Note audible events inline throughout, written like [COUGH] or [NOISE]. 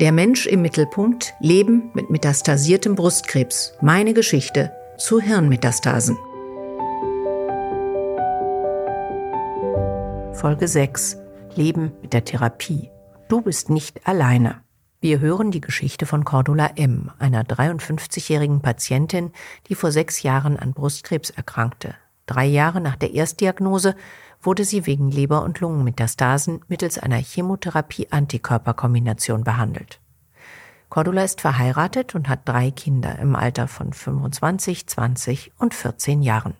Der Mensch im Mittelpunkt, Leben mit metastasiertem Brustkrebs. Meine Geschichte zu Hirnmetastasen. Folge 6. Leben mit der Therapie. Du bist nicht alleine. Wir hören die Geschichte von Cordula M., einer 53-jährigen Patientin, die vor sechs Jahren an Brustkrebs erkrankte. Drei Jahre nach der Erstdiagnose wurde sie wegen Leber- und Lungenmetastasen mittels einer Chemotherapie-Antikörperkombination behandelt. Cordula ist verheiratet und hat drei Kinder im Alter von 25, 20 und 14 Jahren.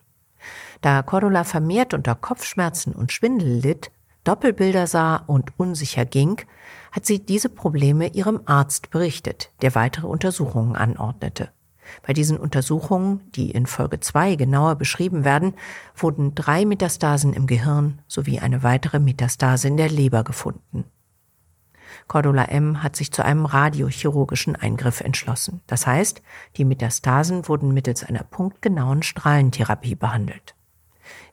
Da Cordula vermehrt unter Kopfschmerzen und Schwindel litt, Doppelbilder sah und unsicher ging, hat sie diese Probleme ihrem Arzt berichtet, der weitere Untersuchungen anordnete. Bei diesen Untersuchungen, die in Folge 2 genauer beschrieben werden, wurden drei Metastasen im Gehirn sowie eine weitere Metastase in der Leber gefunden. Cordula M. hat sich zu einem radiochirurgischen Eingriff entschlossen. Das heißt, die Metastasen wurden mittels einer punktgenauen Strahlentherapie behandelt.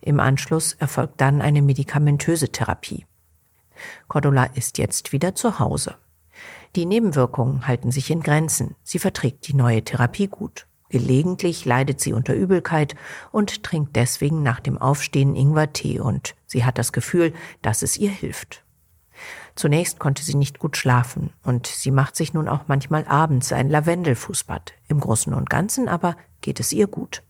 Im Anschluss erfolgt dann eine medikamentöse Therapie. Cordula ist jetzt wieder zu Hause. Die Nebenwirkungen halten sich in Grenzen. Sie verträgt die neue Therapie gut. Gelegentlich leidet sie unter Übelkeit und trinkt deswegen nach dem Aufstehen Ingwertee und sie hat das Gefühl, dass es ihr hilft. Zunächst konnte sie nicht gut schlafen und sie macht sich nun auch manchmal abends ein Lavendelfußbad. Im Großen und Ganzen aber geht es ihr gut.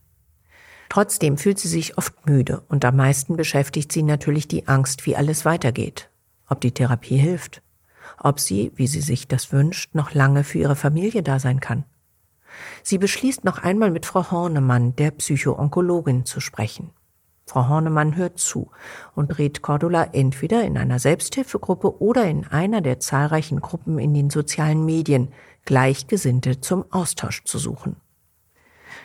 Trotzdem fühlt sie sich oft müde und am meisten beschäftigt sie natürlich die Angst, wie alles weitergeht. Ob die Therapie hilft ob sie, wie sie sich das wünscht, noch lange für ihre Familie da sein kann. Sie beschließt noch einmal mit Frau Hornemann, der Psychoonkologin, zu sprechen. Frau Hornemann hört zu und rät Cordula entweder in einer Selbsthilfegruppe oder in einer der zahlreichen Gruppen in den sozialen Medien Gleichgesinnte zum Austausch zu suchen.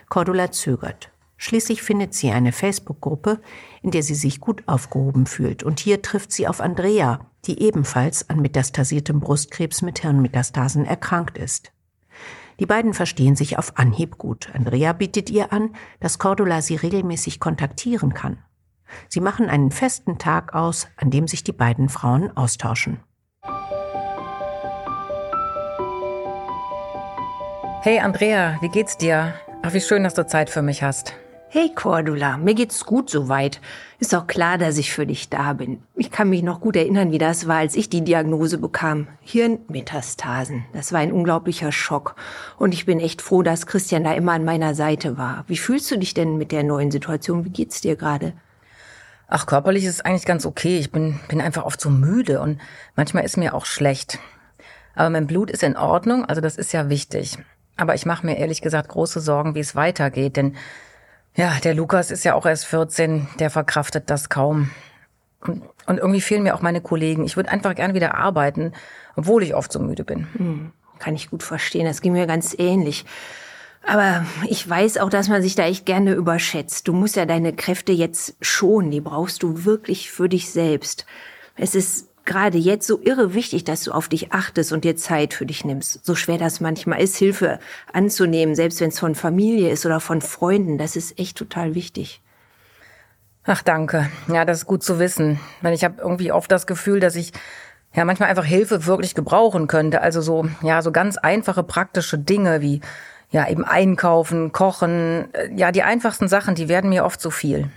Cordula zögert. Schließlich findet sie eine Facebook-Gruppe, in der sie sich gut aufgehoben fühlt. Und hier trifft sie auf Andrea, die ebenfalls an metastasiertem Brustkrebs mit Hirnmetastasen erkrankt ist. Die beiden verstehen sich auf Anhieb gut. Andrea bietet ihr an, dass Cordula sie regelmäßig kontaktieren kann. Sie machen einen festen Tag aus, an dem sich die beiden Frauen austauschen. Hey Andrea, wie geht's dir? Ach, wie schön, dass du Zeit für mich hast. Hey Cordula, mir geht's gut soweit. Ist auch klar, dass ich für dich da bin. Ich kann mich noch gut erinnern, wie das war, als ich die Diagnose bekam. Hirnmetastasen. Das war ein unglaublicher Schock. Und ich bin echt froh, dass Christian da immer an meiner Seite war. Wie fühlst du dich denn mit der neuen Situation? Wie geht's dir gerade? Ach, körperlich ist es eigentlich ganz okay. Ich bin, bin einfach oft so müde und manchmal ist mir auch schlecht. Aber mein Blut ist in Ordnung, also das ist ja wichtig. Aber ich mache mir ehrlich gesagt große Sorgen, wie es weitergeht, denn ja, der Lukas ist ja auch erst 14, der verkraftet das kaum. Und, irgendwie fehlen mir auch meine Kollegen. Ich würde einfach gern wieder arbeiten, obwohl ich oft so müde bin. Hm, kann ich gut verstehen. Das ging mir ganz ähnlich. Aber ich weiß auch, dass man sich da echt gerne überschätzt. Du musst ja deine Kräfte jetzt schonen. Die brauchst du wirklich für dich selbst. Es ist gerade jetzt so irre wichtig, dass du auf dich achtest und dir Zeit für dich nimmst. So schwer das manchmal ist, Hilfe anzunehmen, selbst wenn es von Familie ist oder von Freunden, das ist echt total wichtig. Ach, danke. Ja, das ist gut zu wissen. Weil ich habe irgendwie oft das Gefühl, dass ich ja manchmal einfach Hilfe wirklich gebrauchen könnte. Also so, ja, so ganz einfache praktische Dinge wie ja eben einkaufen, kochen, äh, ja, die einfachsten Sachen, die werden mir oft zu viel.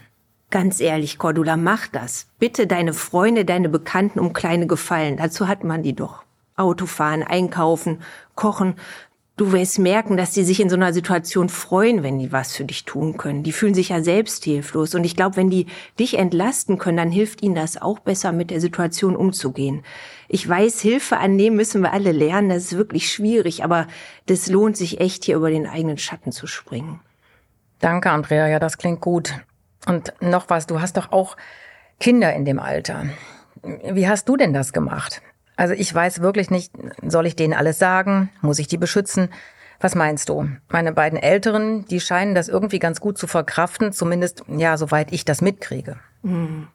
Ganz ehrlich, Cordula, mach das. Bitte deine Freunde, deine Bekannten um kleine Gefallen. Dazu hat man die doch. Autofahren, einkaufen, kochen. Du wirst merken, dass die sich in so einer Situation freuen, wenn die was für dich tun können. Die fühlen sich ja selbst hilflos. Und ich glaube, wenn die dich entlasten können, dann hilft ihnen das auch besser, mit der Situation umzugehen. Ich weiß, Hilfe annehmen müssen wir alle lernen. Das ist wirklich schwierig, aber das lohnt sich echt, hier über den eigenen Schatten zu springen. Danke, Andrea. Ja, das klingt gut. Und noch was, du hast doch auch Kinder in dem Alter. Wie hast du denn das gemacht? Also ich weiß wirklich nicht, soll ich denen alles sagen? Muss ich die beschützen? Was meinst du? Meine beiden Älteren, die scheinen das irgendwie ganz gut zu verkraften, zumindest ja, soweit ich das mitkriege. Hm.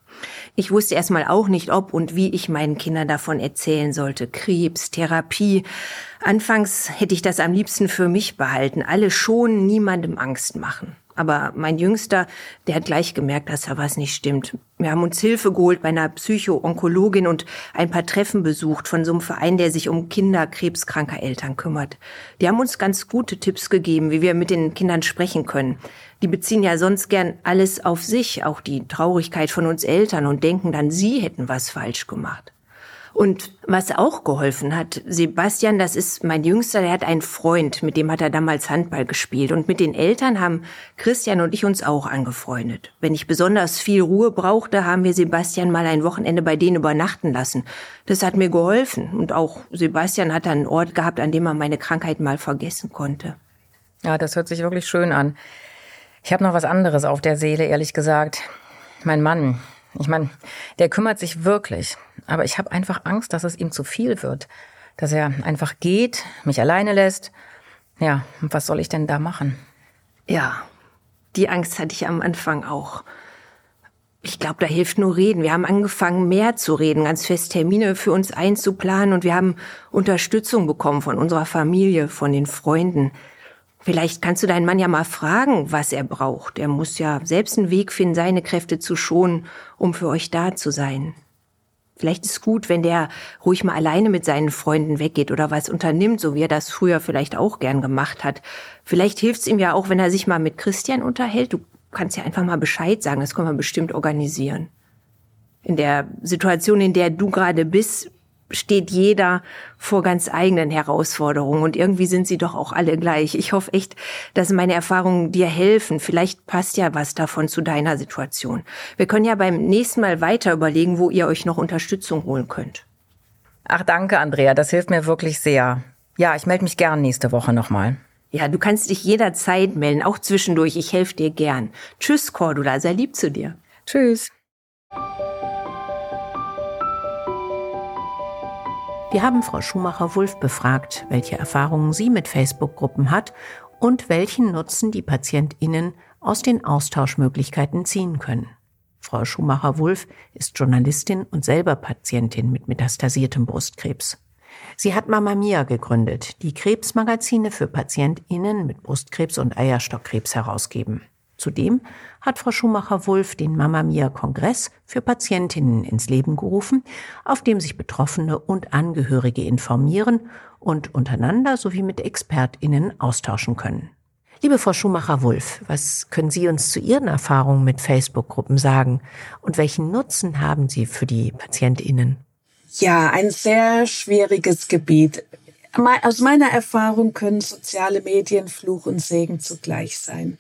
Ich wusste erstmal auch nicht, ob und wie ich meinen Kindern davon erzählen sollte. Krebs, Therapie. Anfangs hätte ich das am liebsten für mich behalten. Alle schonen, niemandem Angst machen. Aber mein Jüngster, der hat gleich gemerkt, dass da was nicht stimmt. Wir haben uns Hilfe geholt bei einer Psycho-Onkologin und ein paar Treffen besucht von so einem Verein, der sich um Kinder krebskranker Eltern kümmert. Die haben uns ganz gute Tipps gegeben, wie wir mit den Kindern sprechen können. Die beziehen ja sonst gern alles auf sich, auch die Traurigkeit von uns Eltern und denken dann, sie hätten was falsch gemacht. Und was auch geholfen hat, Sebastian, das ist mein Jüngster, der hat einen Freund, mit dem hat er damals Handball gespielt. Und mit den Eltern haben Christian und ich uns auch angefreundet. Wenn ich besonders viel Ruhe brauchte, haben wir Sebastian mal ein Wochenende bei denen übernachten lassen. Das hat mir geholfen. Und auch Sebastian hat einen Ort gehabt, an dem er meine Krankheit mal vergessen konnte. Ja, das hört sich wirklich schön an. Ich habe noch was anderes auf der Seele, ehrlich gesagt. Mein Mann, ich meine, der kümmert sich wirklich, aber ich habe einfach Angst, dass es ihm zu viel wird, dass er einfach geht, mich alleine lässt. Ja, was soll ich denn da machen? Ja, die Angst hatte ich am Anfang auch. Ich glaube, da hilft nur reden. Wir haben angefangen, mehr zu reden, ganz fest Termine für uns einzuplanen und wir haben Unterstützung bekommen von unserer Familie, von den Freunden. Vielleicht kannst du deinen Mann ja mal fragen, was er braucht. Er muss ja selbst einen Weg finden, seine Kräfte zu schonen, um für euch da zu sein. Vielleicht ist gut, wenn der ruhig mal alleine mit seinen Freunden weggeht oder was unternimmt, so wie er das früher vielleicht auch gern gemacht hat. Vielleicht hilft's ihm ja auch, wenn er sich mal mit Christian unterhält. Du kannst ja einfach mal Bescheid sagen, das können wir bestimmt organisieren. In der Situation, in der du gerade bist, steht jeder vor ganz eigenen Herausforderungen und irgendwie sind sie doch auch alle gleich. Ich hoffe echt, dass meine Erfahrungen dir helfen. Vielleicht passt ja was davon zu deiner Situation. Wir können ja beim nächsten Mal weiter überlegen, wo ihr euch noch Unterstützung holen könnt. Ach, danke, Andrea. Das hilft mir wirklich sehr. Ja, ich melde mich gern nächste Woche nochmal. Ja, du kannst dich jederzeit melden, auch zwischendurch. Ich helfe dir gern. Tschüss, Cordula. Sei lieb zu dir. Tschüss. Wir haben Frau Schumacher-Wulff befragt, welche Erfahrungen sie mit Facebook-Gruppen hat und welchen Nutzen die PatientInnen aus den Austauschmöglichkeiten ziehen können. Frau Schumacher-Wulff ist Journalistin und selber Patientin mit metastasiertem Brustkrebs. Sie hat Mama Mia gegründet, die Krebsmagazine für PatientInnen mit Brustkrebs und Eierstockkrebs herausgeben. Zudem hat Frau Schumacher-Wulff den Mama Mia Kongress für Patientinnen ins Leben gerufen, auf dem sich Betroffene und Angehörige informieren und untereinander sowie mit ExpertInnen austauschen können. Liebe Frau Schumacher-Wulff, was können Sie uns zu Ihren Erfahrungen mit Facebook-Gruppen sagen und welchen Nutzen haben sie für die PatientInnen? Ja, ein sehr schwieriges Gebiet. Aus meiner Erfahrung können soziale Medien Fluch und Segen zugleich sein.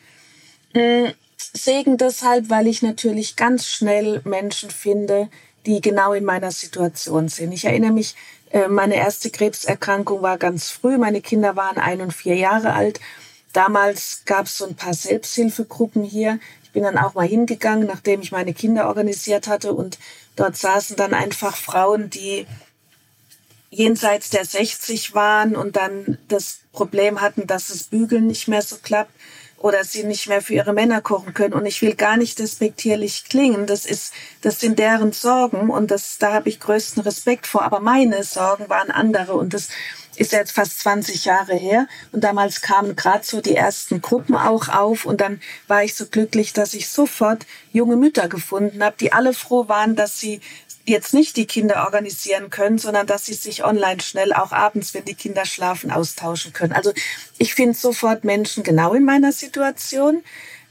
Hm, Segen deshalb, weil ich natürlich ganz schnell Menschen finde, die genau in meiner Situation sind. Ich erinnere mich, äh, meine erste Krebserkrankung war ganz früh. Meine Kinder waren ein und vier Jahre alt. Damals gab es so ein paar Selbsthilfegruppen hier. Ich bin dann auch mal hingegangen, nachdem ich meine Kinder organisiert hatte. Und dort saßen dann einfach Frauen, die jenseits der 60 waren und dann das Problem hatten, dass das Bügeln nicht mehr so klappt oder sie nicht mehr für ihre Männer kochen können. Und ich will gar nicht despektierlich klingen. Das ist, das sind deren Sorgen und das, da habe ich größten Respekt vor. Aber meine Sorgen waren andere und das ist jetzt fast 20 Jahre her. Und damals kamen gerade so die ersten Gruppen auch auf und dann war ich so glücklich, dass ich sofort junge Mütter gefunden habe, die alle froh waren, dass sie jetzt nicht die Kinder organisieren können, sondern dass sie sich online schnell auch abends, wenn die Kinder schlafen, austauschen können. Also ich finde sofort Menschen genau in meiner Situation,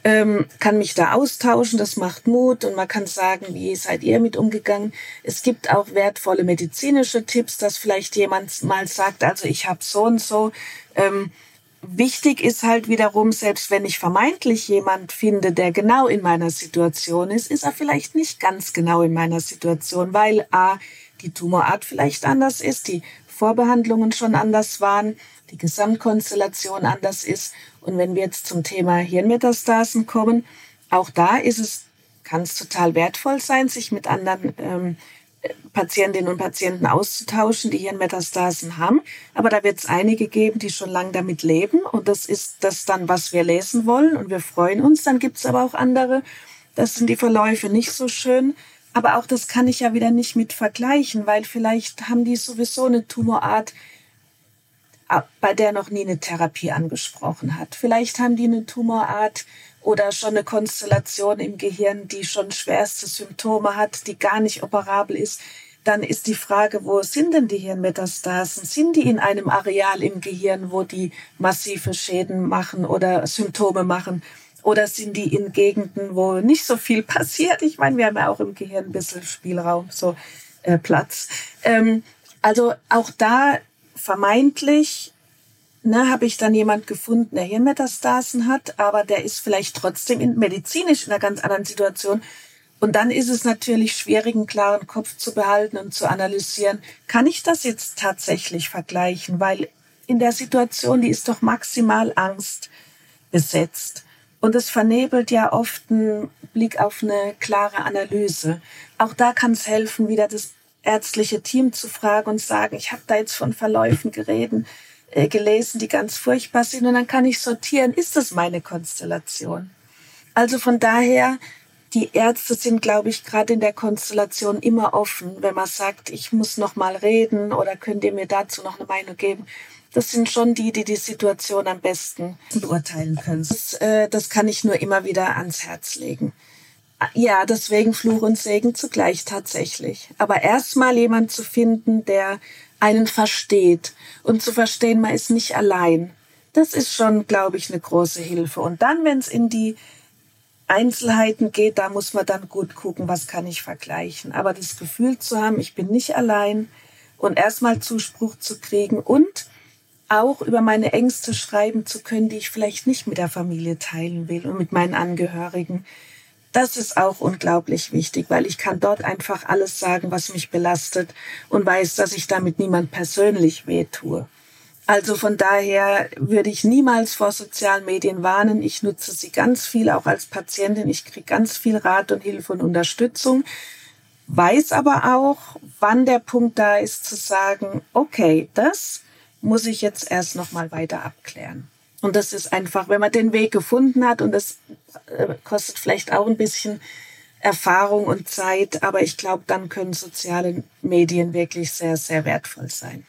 ähm, kann mich da austauschen, das macht Mut und man kann sagen, wie seid ihr mit umgegangen. Es gibt auch wertvolle medizinische Tipps, dass vielleicht jemand mal sagt, also ich habe so und so. Ähm, Wichtig ist halt wiederum, selbst wenn ich vermeintlich jemand finde, der genau in meiner Situation ist, ist er vielleicht nicht ganz genau in meiner Situation, weil a, die Tumorart vielleicht anders ist, die Vorbehandlungen schon anders waren, die Gesamtkonstellation anders ist. Und wenn wir jetzt zum Thema Hirnmetastasen kommen, auch da ist es, kann es total wertvoll sein, sich mit anderen ähm, Patientinnen und Patienten auszutauschen, die hier Metastasen haben. Aber da wird es einige geben, die schon lange damit leben. Und das ist das dann, was wir lesen wollen. Und wir freuen uns. Dann gibt es aber auch andere, das sind die Verläufe nicht so schön. Aber auch das kann ich ja wieder nicht mit vergleichen, weil vielleicht haben die sowieso eine Tumorart, bei der noch nie eine Therapie angesprochen hat. Vielleicht haben die eine Tumorart, oder schon eine Konstellation im Gehirn, die schon schwerste Symptome hat, die gar nicht operabel ist, dann ist die Frage, wo sind denn die Hirnmetastasen? Sind die in einem Areal im Gehirn, wo die massive Schäden machen oder Symptome machen? Oder sind die in Gegenden, wo nicht so viel [LAUGHS] passiert? Ich meine, wir haben ja auch im Gehirn ein bisschen Spielraum, so äh, Platz. Ähm, also auch da vermeintlich ne, habe ich dann jemand gefunden, der Hirnmetastasen hat, aber der ist vielleicht trotzdem in, medizinisch in einer ganz anderen Situation. Und dann ist es natürlich schwierig, einen klaren Kopf zu behalten und zu analysieren, kann ich das jetzt tatsächlich vergleichen? Weil in der Situation, die ist doch maximal Angst besetzt. Und es vernebelt ja oft einen Blick auf eine klare Analyse. Auch da kann es helfen, wieder das ärztliche Team zu fragen und sagen, ich habe da jetzt von Verläufen geredet, äh, gelesen, die ganz furchtbar sind. Und dann kann ich sortieren, ist das meine Konstellation? Also von daher, die Ärzte sind, glaube ich, gerade in der Konstellation immer offen, wenn man sagt, ich muss noch mal reden oder könnt ihr mir dazu noch eine Meinung geben. Das sind schon die, die die Situation am besten beurteilen können. Das, äh, das kann ich nur immer wieder ans Herz legen. Ja, deswegen Fluch und Segen zugleich tatsächlich. Aber erstmal jemand zu finden, der einen versteht und zu verstehen, man ist nicht allein. Das ist schon, glaube ich, eine große Hilfe. Und dann, wenn es in die Einzelheiten geht, da muss man dann gut gucken, was kann ich vergleichen. Aber das Gefühl zu haben, ich bin nicht allein und erstmal Zuspruch zu kriegen und auch über meine Ängste schreiben zu können, die ich vielleicht nicht mit der Familie teilen will und mit meinen Angehörigen. Das ist auch unglaublich wichtig, weil ich kann dort einfach alles sagen, was mich belastet und weiß, dass ich damit niemand persönlich wehtue. Also von daher würde ich niemals vor sozialen Medien warnen. Ich nutze sie ganz viel, auch als Patientin. Ich kriege ganz viel Rat und Hilfe und Unterstützung. Weiß aber auch, wann der Punkt da ist zu sagen, okay, das muss ich jetzt erst noch mal weiter abklären. Und das ist einfach, wenn man den Weg gefunden hat und das äh, kostet vielleicht auch ein bisschen Erfahrung und Zeit, aber ich glaube, dann können soziale Medien wirklich sehr, sehr wertvoll sein.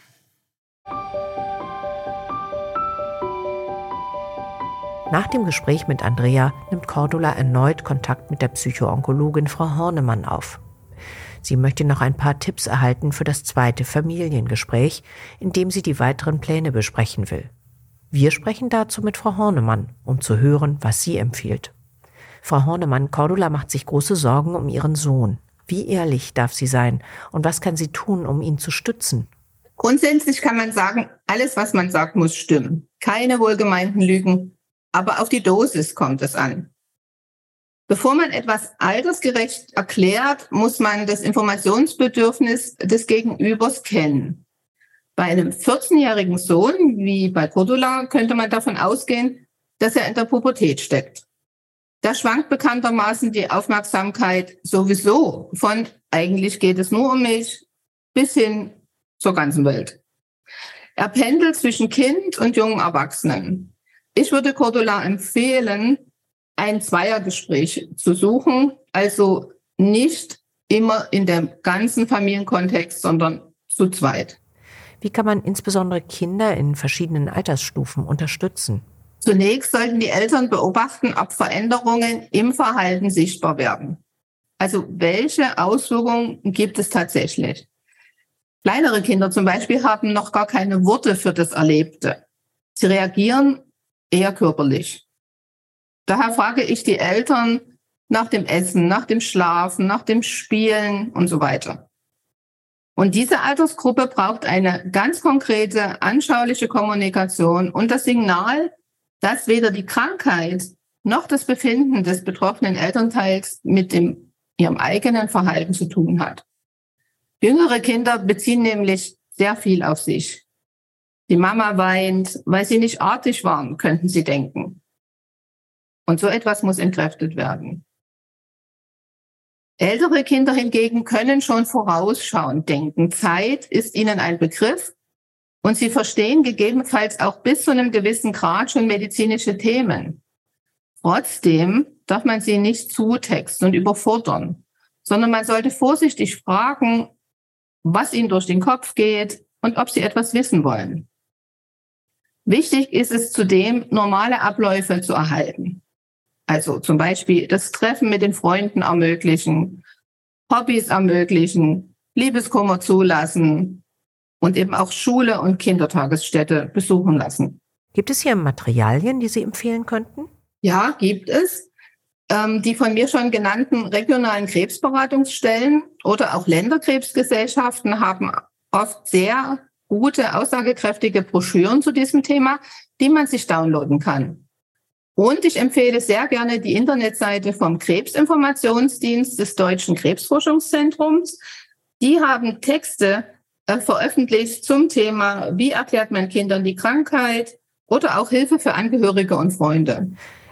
Nach dem Gespräch mit Andrea nimmt Cordula erneut Kontakt mit der Psychoonkologin Frau Hornemann auf. Sie möchte noch ein paar Tipps erhalten für das zweite Familiengespräch, in dem sie die weiteren Pläne besprechen will. Wir sprechen dazu mit Frau Hornemann, um zu hören, was sie empfiehlt. Frau Hornemann, Cordula macht sich große Sorgen um ihren Sohn. Wie ehrlich darf sie sein und was kann sie tun, um ihn zu stützen? Grundsätzlich kann man sagen, alles, was man sagt, muss stimmen. Keine wohlgemeinten Lügen, aber auf die Dosis kommt es an. Bevor man etwas altersgerecht erklärt, muss man das Informationsbedürfnis des Gegenübers kennen. Bei einem 14-jährigen Sohn, wie bei Cordula, könnte man davon ausgehen, dass er in der Pubertät steckt. Da schwankt bekanntermaßen die Aufmerksamkeit sowieso von eigentlich geht es nur um mich bis hin zur ganzen Welt. Er pendelt zwischen Kind und jungen Erwachsenen. Ich würde Cordula empfehlen, ein Zweiergespräch zu suchen, also nicht immer in dem ganzen Familienkontext, sondern zu zweit. Wie kann man insbesondere Kinder in verschiedenen Altersstufen unterstützen? Zunächst sollten die Eltern beobachten, ob Veränderungen im Verhalten sichtbar werden. Also welche Auswirkungen gibt es tatsächlich? Kleinere Kinder zum Beispiel haben noch gar keine Worte für das Erlebte. Sie reagieren eher körperlich. Daher frage ich die Eltern nach dem Essen, nach dem Schlafen, nach dem Spielen und so weiter. Und diese Altersgruppe braucht eine ganz konkrete, anschauliche Kommunikation und das Signal, dass weder die Krankheit noch das Befinden des betroffenen Elternteils mit dem, ihrem eigenen Verhalten zu tun hat. Jüngere Kinder beziehen nämlich sehr viel auf sich. Die Mama weint, weil sie nicht artig waren, könnten sie denken. Und so etwas muss entkräftet werden. Ältere Kinder hingegen können schon vorausschauend denken. Zeit ist ihnen ein Begriff und sie verstehen gegebenenfalls auch bis zu einem gewissen Grad schon medizinische Themen. Trotzdem darf man sie nicht zutexten und überfordern, sondern man sollte vorsichtig fragen, was ihnen durch den Kopf geht und ob sie etwas wissen wollen. Wichtig ist es zudem, normale Abläufe zu erhalten. Also zum Beispiel das Treffen mit den Freunden ermöglichen, Hobbys ermöglichen, Liebeskummer zulassen und eben auch Schule und Kindertagesstätte besuchen lassen. Gibt es hier Materialien, die Sie empfehlen könnten? Ja, gibt es. Ähm, die von mir schon genannten regionalen Krebsberatungsstellen oder auch Länderkrebsgesellschaften haben oft sehr gute, aussagekräftige Broschüren zu diesem Thema, die man sich downloaden kann. Und ich empfehle sehr gerne die Internetseite vom Krebsinformationsdienst des Deutschen Krebsforschungszentrums. Die haben Texte äh, veröffentlicht zum Thema, wie erklärt man Kindern die Krankheit oder auch Hilfe für Angehörige und Freunde.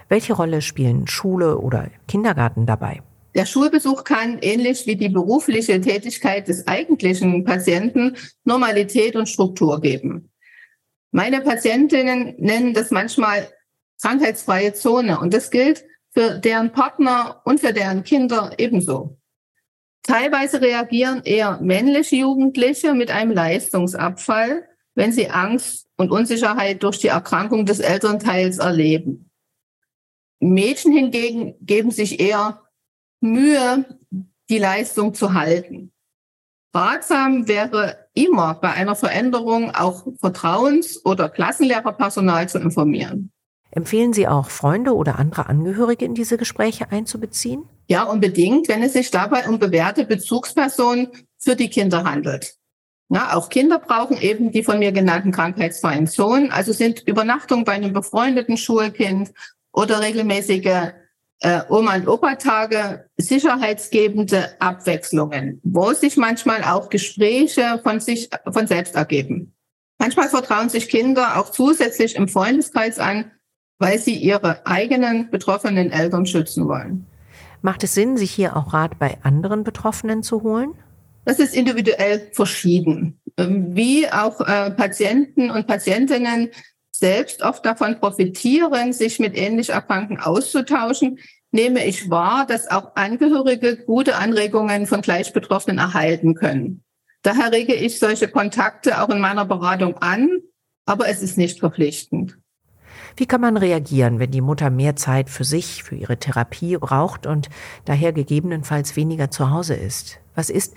Welche Rolle spielen Schule oder Kindergarten dabei? Der Schulbesuch kann ähnlich wie die berufliche Tätigkeit des eigentlichen Patienten Normalität und Struktur geben. Meine Patientinnen nennen das manchmal krankheitsfreie Zone und das gilt für deren Partner und für deren Kinder ebenso. Teilweise reagieren eher männliche Jugendliche mit einem Leistungsabfall, wenn sie Angst und Unsicherheit durch die Erkrankung des Elternteils erleben. Mädchen hingegen geben sich eher Mühe, die Leistung zu halten. Ratsam wäre immer bei einer Veränderung auch Vertrauens- oder Klassenlehrerpersonal zu informieren. Empfehlen Sie auch Freunde oder andere Angehörige in diese Gespräche einzubeziehen? Ja, unbedingt, wenn es sich dabei um bewährte Bezugspersonen für die Kinder handelt. Ja, auch Kinder brauchen eben die von mir genannten krankheitsfreien Zonen. Also sind Übernachtungen bei einem befreundeten Schulkind oder regelmäßige äh, Oma- und Opa-Tage sicherheitsgebende Abwechslungen, wo sich manchmal auch Gespräche von sich von selbst ergeben. Manchmal vertrauen sich Kinder auch zusätzlich im Freundeskreis an, weil sie ihre eigenen betroffenen Eltern schützen wollen. Macht es Sinn, sich hier auch Rat bei anderen Betroffenen zu holen? Das ist individuell verschieden. Ähm, wie auch äh, Patienten und Patientinnen selbst oft davon profitieren, sich mit ähnlich Erkrankten auszutauschen, nehme ich wahr, dass auch Angehörige gute Anregungen von Gleichbetroffenen erhalten können. Daher rege ich solche Kontakte auch in meiner Beratung an, aber es ist nicht verpflichtend. Wie kann man reagieren, wenn die Mutter mehr Zeit für sich, für ihre Therapie braucht und daher gegebenenfalls weniger zu Hause ist? Was ist,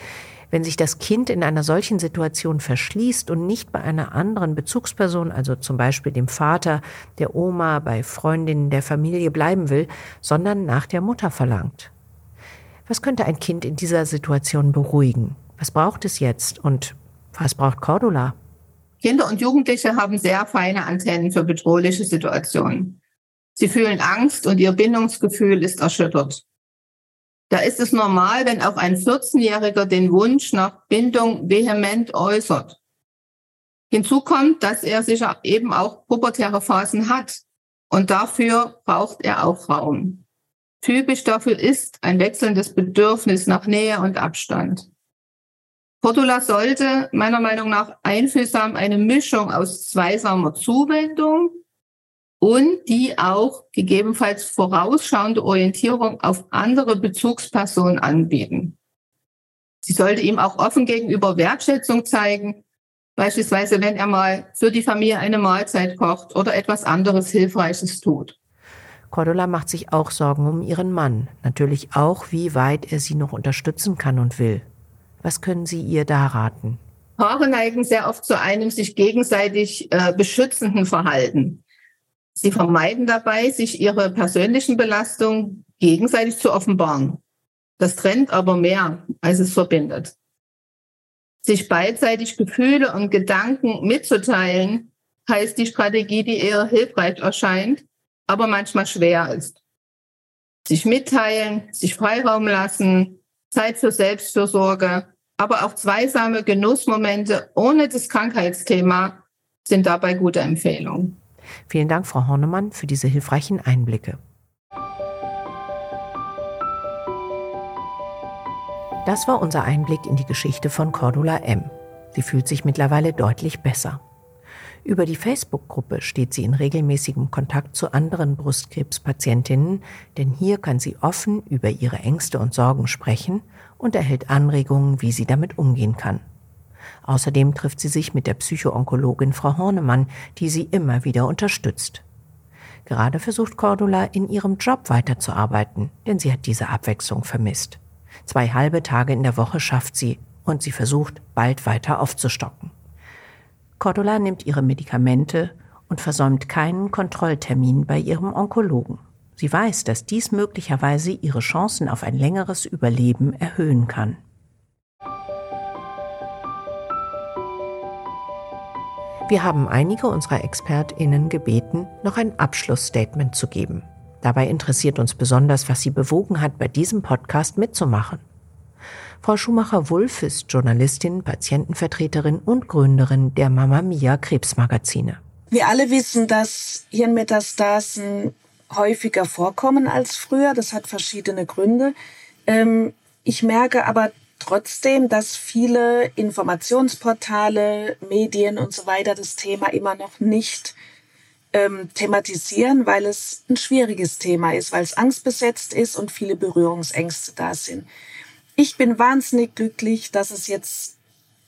wenn sich das Kind in einer solchen Situation verschließt und nicht bei einer anderen Bezugsperson, also zum Beispiel dem Vater, der Oma, bei Freundinnen der Familie bleiben will, sondern nach der Mutter verlangt? Was könnte ein Kind in dieser Situation beruhigen? Was braucht es jetzt und was braucht Cordula? Kinder und Jugendliche haben sehr feine Antennen für bedrohliche Situationen. Sie fühlen Angst und ihr Bindungsgefühl ist erschüttert. Da ist es normal, wenn auch ein 14-Jähriger den Wunsch nach Bindung vehement äußert. Hinzu kommt, dass er sicher eben auch pubertäre Phasen hat und dafür braucht er auch Raum. Typisch dafür ist ein wechselndes Bedürfnis nach Nähe und Abstand. Cordula sollte meiner Meinung nach einfühlsam eine Mischung aus zweisamer Zuwendung und die auch gegebenenfalls vorausschauende Orientierung auf andere Bezugspersonen anbieten. Sie sollte ihm auch offen gegenüber Wertschätzung zeigen, beispielsweise wenn er mal für die Familie eine Mahlzeit kocht oder etwas anderes Hilfreiches tut. Cordula macht sich auch Sorgen um ihren Mann, natürlich auch, wie weit er sie noch unterstützen kann und will. Was können Sie ihr da raten? Paare neigen sehr oft zu einem sich gegenseitig äh, beschützenden Verhalten. Sie vermeiden dabei, sich ihre persönlichen Belastungen gegenseitig zu offenbaren. Das trennt aber mehr, als es verbindet. Sich beidseitig Gefühle und Gedanken mitzuteilen, heißt die Strategie, die eher hilfreich erscheint, aber manchmal schwer ist. Sich mitteilen, sich Freiraum lassen, Zeit für Selbstfürsorge, aber auch zweisame Genussmomente ohne das Krankheitsthema sind dabei gute Empfehlungen. Vielen Dank, Frau Hornemann, für diese hilfreichen Einblicke. Das war unser Einblick in die Geschichte von Cordula M. Sie fühlt sich mittlerweile deutlich besser. Über die Facebook-Gruppe steht sie in regelmäßigem Kontakt zu anderen Brustkrebspatientinnen, denn hier kann sie offen über ihre Ängste und Sorgen sprechen und erhält Anregungen, wie sie damit umgehen kann. Außerdem trifft sie sich mit der Psychoonkologin Frau Hornemann, die sie immer wieder unterstützt. Gerade versucht Cordula in ihrem Job weiterzuarbeiten, denn sie hat diese Abwechslung vermisst. Zwei halbe Tage in der Woche schafft sie und sie versucht, bald weiter aufzustocken. Cordula nimmt ihre Medikamente und versäumt keinen Kontrolltermin bei ihrem Onkologen. Sie weiß, dass dies möglicherweise ihre Chancen auf ein längeres Überleben erhöhen kann. Wir haben einige unserer ExpertInnen gebeten, noch ein Abschlussstatement zu geben. Dabei interessiert uns besonders, was sie bewogen hat, bei diesem Podcast mitzumachen. Frau Schumacher-Wulff ist Journalistin, Patientenvertreterin und Gründerin der Mama Mia Krebsmagazine. Wir alle wissen, dass Hirnmetastasen häufiger vorkommen als früher. Das hat verschiedene Gründe. Ähm, ich merke aber trotzdem, dass viele Informationsportale, Medien und so weiter das Thema immer noch nicht ähm, thematisieren, weil es ein schwieriges Thema ist, weil es angstbesetzt ist und viele Berührungsängste da sind. Ich bin wahnsinnig glücklich, dass es jetzt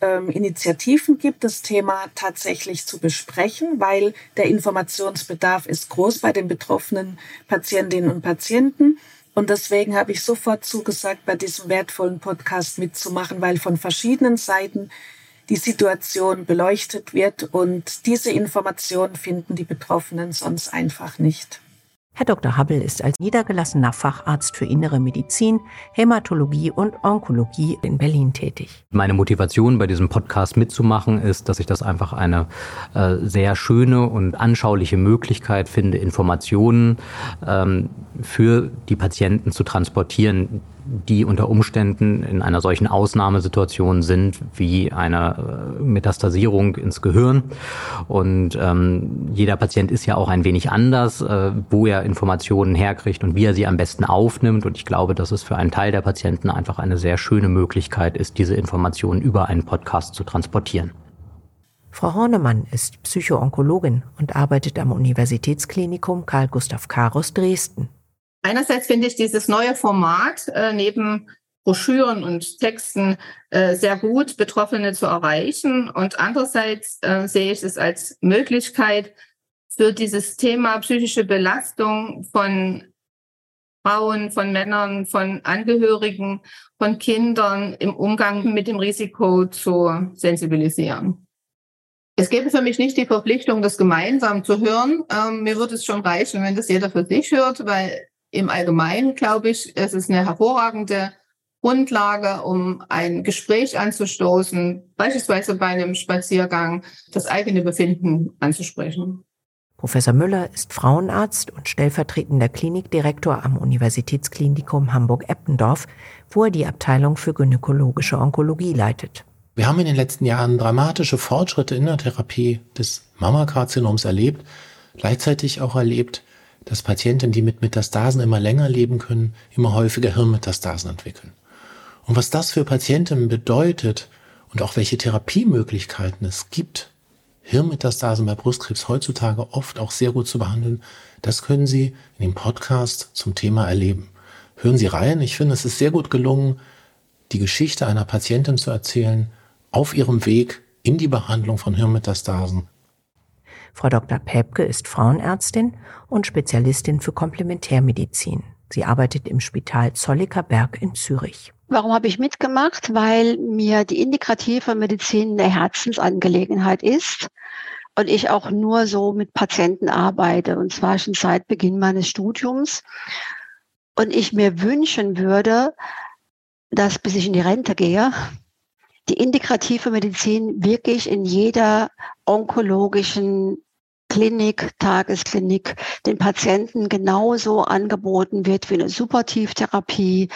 ähm, Initiativen gibt, das Thema tatsächlich zu besprechen, weil der Informationsbedarf ist groß bei den betroffenen Patientinnen und Patienten. Und deswegen habe ich sofort zugesagt, bei diesem wertvollen Podcast mitzumachen, weil von verschiedenen Seiten die Situation beleuchtet wird und diese Informationen finden die Betroffenen sonst einfach nicht. Herr Dr. Hubble ist als niedergelassener Facharzt für innere Medizin, Hämatologie und Onkologie in Berlin tätig. Meine Motivation bei diesem Podcast mitzumachen ist, dass ich das einfach eine äh, sehr schöne und anschauliche Möglichkeit finde, Informationen ähm, für die Patienten zu transportieren, die unter Umständen in einer solchen Ausnahmesituation sind wie eine äh, Metastasierung ins Gehirn. Und ähm, jeder Patient ist ja auch ein wenig anders, äh, wo er Informationen herkriegt und wie er sie am besten aufnimmt. Und ich glaube, dass es für einen Teil der Patienten einfach eine sehr schöne Möglichkeit ist, diese Informationen über einen Podcast zu transportieren. Frau Hornemann ist Psychoonkologin und arbeitet am Universitätsklinikum Karl Gustav Karus Dresden. Einerseits finde ich dieses neue Format äh, neben Broschüren und Texten äh, sehr gut, Betroffene zu erreichen. Und andererseits äh, sehe ich es als Möglichkeit für dieses Thema psychische Belastung von Frauen, von Männern, von Angehörigen, von Kindern im Umgang mit dem Risiko zu sensibilisieren. Es gäbe für mich nicht die Verpflichtung, das gemeinsam zu hören. Ähm, mir würde es schon reichen, wenn das jeder für sich hört, weil im Allgemeinen, glaube ich, es ist eine hervorragende Grundlage, um ein Gespräch anzustoßen, beispielsweise bei einem Spaziergang, das eigene Befinden anzusprechen. Professor Müller ist Frauenarzt und stellvertretender Klinikdirektor am Universitätsklinikum Hamburg-Eppendorf, wo er die Abteilung für gynäkologische Onkologie leitet. Wir haben in den letzten Jahren dramatische Fortschritte in der Therapie des Mammakarzinoms erlebt, gleichzeitig auch erlebt, dass Patienten, die mit Metastasen immer länger leben können, immer häufiger Hirnmetastasen entwickeln. Und was das für Patienten bedeutet und auch welche Therapiemöglichkeiten es gibt, Hirnmetastasen bei Brustkrebs heutzutage oft auch sehr gut zu behandeln, das können Sie in dem Podcast zum Thema erleben. Hören Sie rein. Ich finde, es ist sehr gut gelungen, die Geschichte einer Patientin zu erzählen auf ihrem Weg in die Behandlung von Hirnmetastasen Frau Dr. Päbke ist Frauenärztin und Spezialistin für Komplementärmedizin. Sie arbeitet im Spital Zolliker Berg in Zürich. Warum habe ich mitgemacht? Weil mir die integrative Medizin eine Herzensangelegenheit ist und ich auch nur so mit Patienten arbeite und zwar schon seit Beginn meines Studiums. Und ich mir wünschen würde, dass bis ich in die Rente gehe, die integrative Medizin wirklich in jeder onkologischen Klinik, Tagesklinik den Patienten genauso angeboten wird wie eine Supportivtherapie,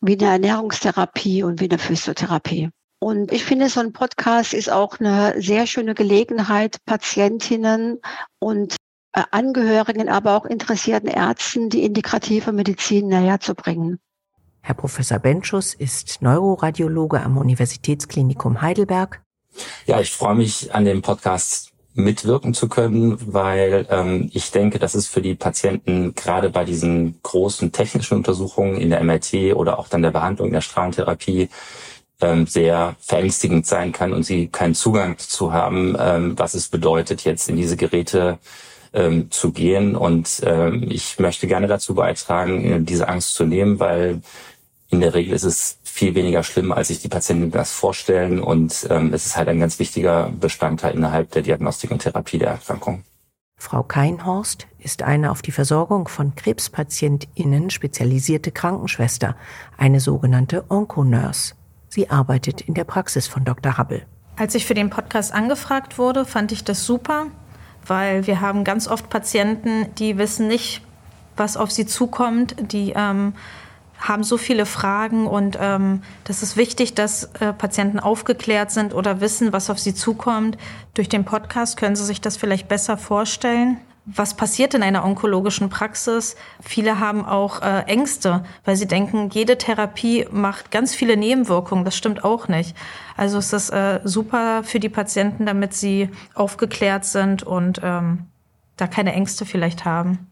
wie eine Ernährungstherapie und wie eine Physiotherapie. Und ich finde, so ein Podcast ist auch eine sehr schöne Gelegenheit, Patientinnen und äh, Angehörigen, aber auch interessierten Ärzten die integrative Medizin näher zu bringen. Herr Professor Benschus ist Neuroradiologe am Universitätsklinikum Heidelberg. Ja, ich freue mich an dem Podcast mitwirken zu können, weil ähm, ich denke, dass es für die Patienten gerade bei diesen großen technischen Untersuchungen in der MRT oder auch dann der Behandlung der Strahlentherapie ähm, sehr verängstigend sein kann und sie keinen Zugang zu haben, ähm, was es bedeutet, jetzt in diese Geräte ähm, zu gehen. Und ich möchte gerne dazu beitragen, äh, diese Angst zu nehmen, weil in der Regel ist es viel weniger schlimm, als sich die Patienten das vorstellen. Und ähm, es ist halt ein ganz wichtiger Bestandteil innerhalb der Diagnostik und Therapie der Erkrankung. Frau Keinhorst ist eine auf die Versorgung von KrebspatientInnen spezialisierte Krankenschwester, eine sogenannte Onkonurse. Sie arbeitet in der Praxis von Dr. Hubble. Als ich für den Podcast angefragt wurde, fand ich das super, weil wir haben ganz oft Patienten, die wissen nicht, was auf sie zukommt, die ähm, haben so viele Fragen und ähm, das ist wichtig, dass äh, Patienten aufgeklärt sind oder wissen, was auf sie zukommt. Durch den Podcast können sie sich das vielleicht besser vorstellen. Was passiert in einer onkologischen Praxis? Viele haben auch äh, Ängste, weil sie denken, jede Therapie macht ganz viele Nebenwirkungen. Das stimmt auch nicht. Also es ist äh, super für die Patienten, damit sie aufgeklärt sind und ähm, da keine Ängste vielleicht haben.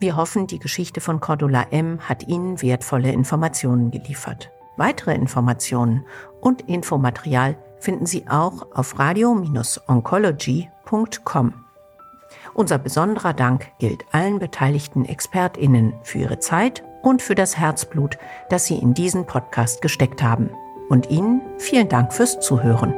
Wir hoffen, die Geschichte von Cordula M. hat Ihnen wertvolle Informationen geliefert. Weitere Informationen und Infomaterial finden Sie auch auf radio-oncology.com. Unser besonderer Dank gilt allen beteiligten ExpertInnen für ihre Zeit und für das Herzblut, das Sie in diesen Podcast gesteckt haben. Und Ihnen vielen Dank fürs Zuhören.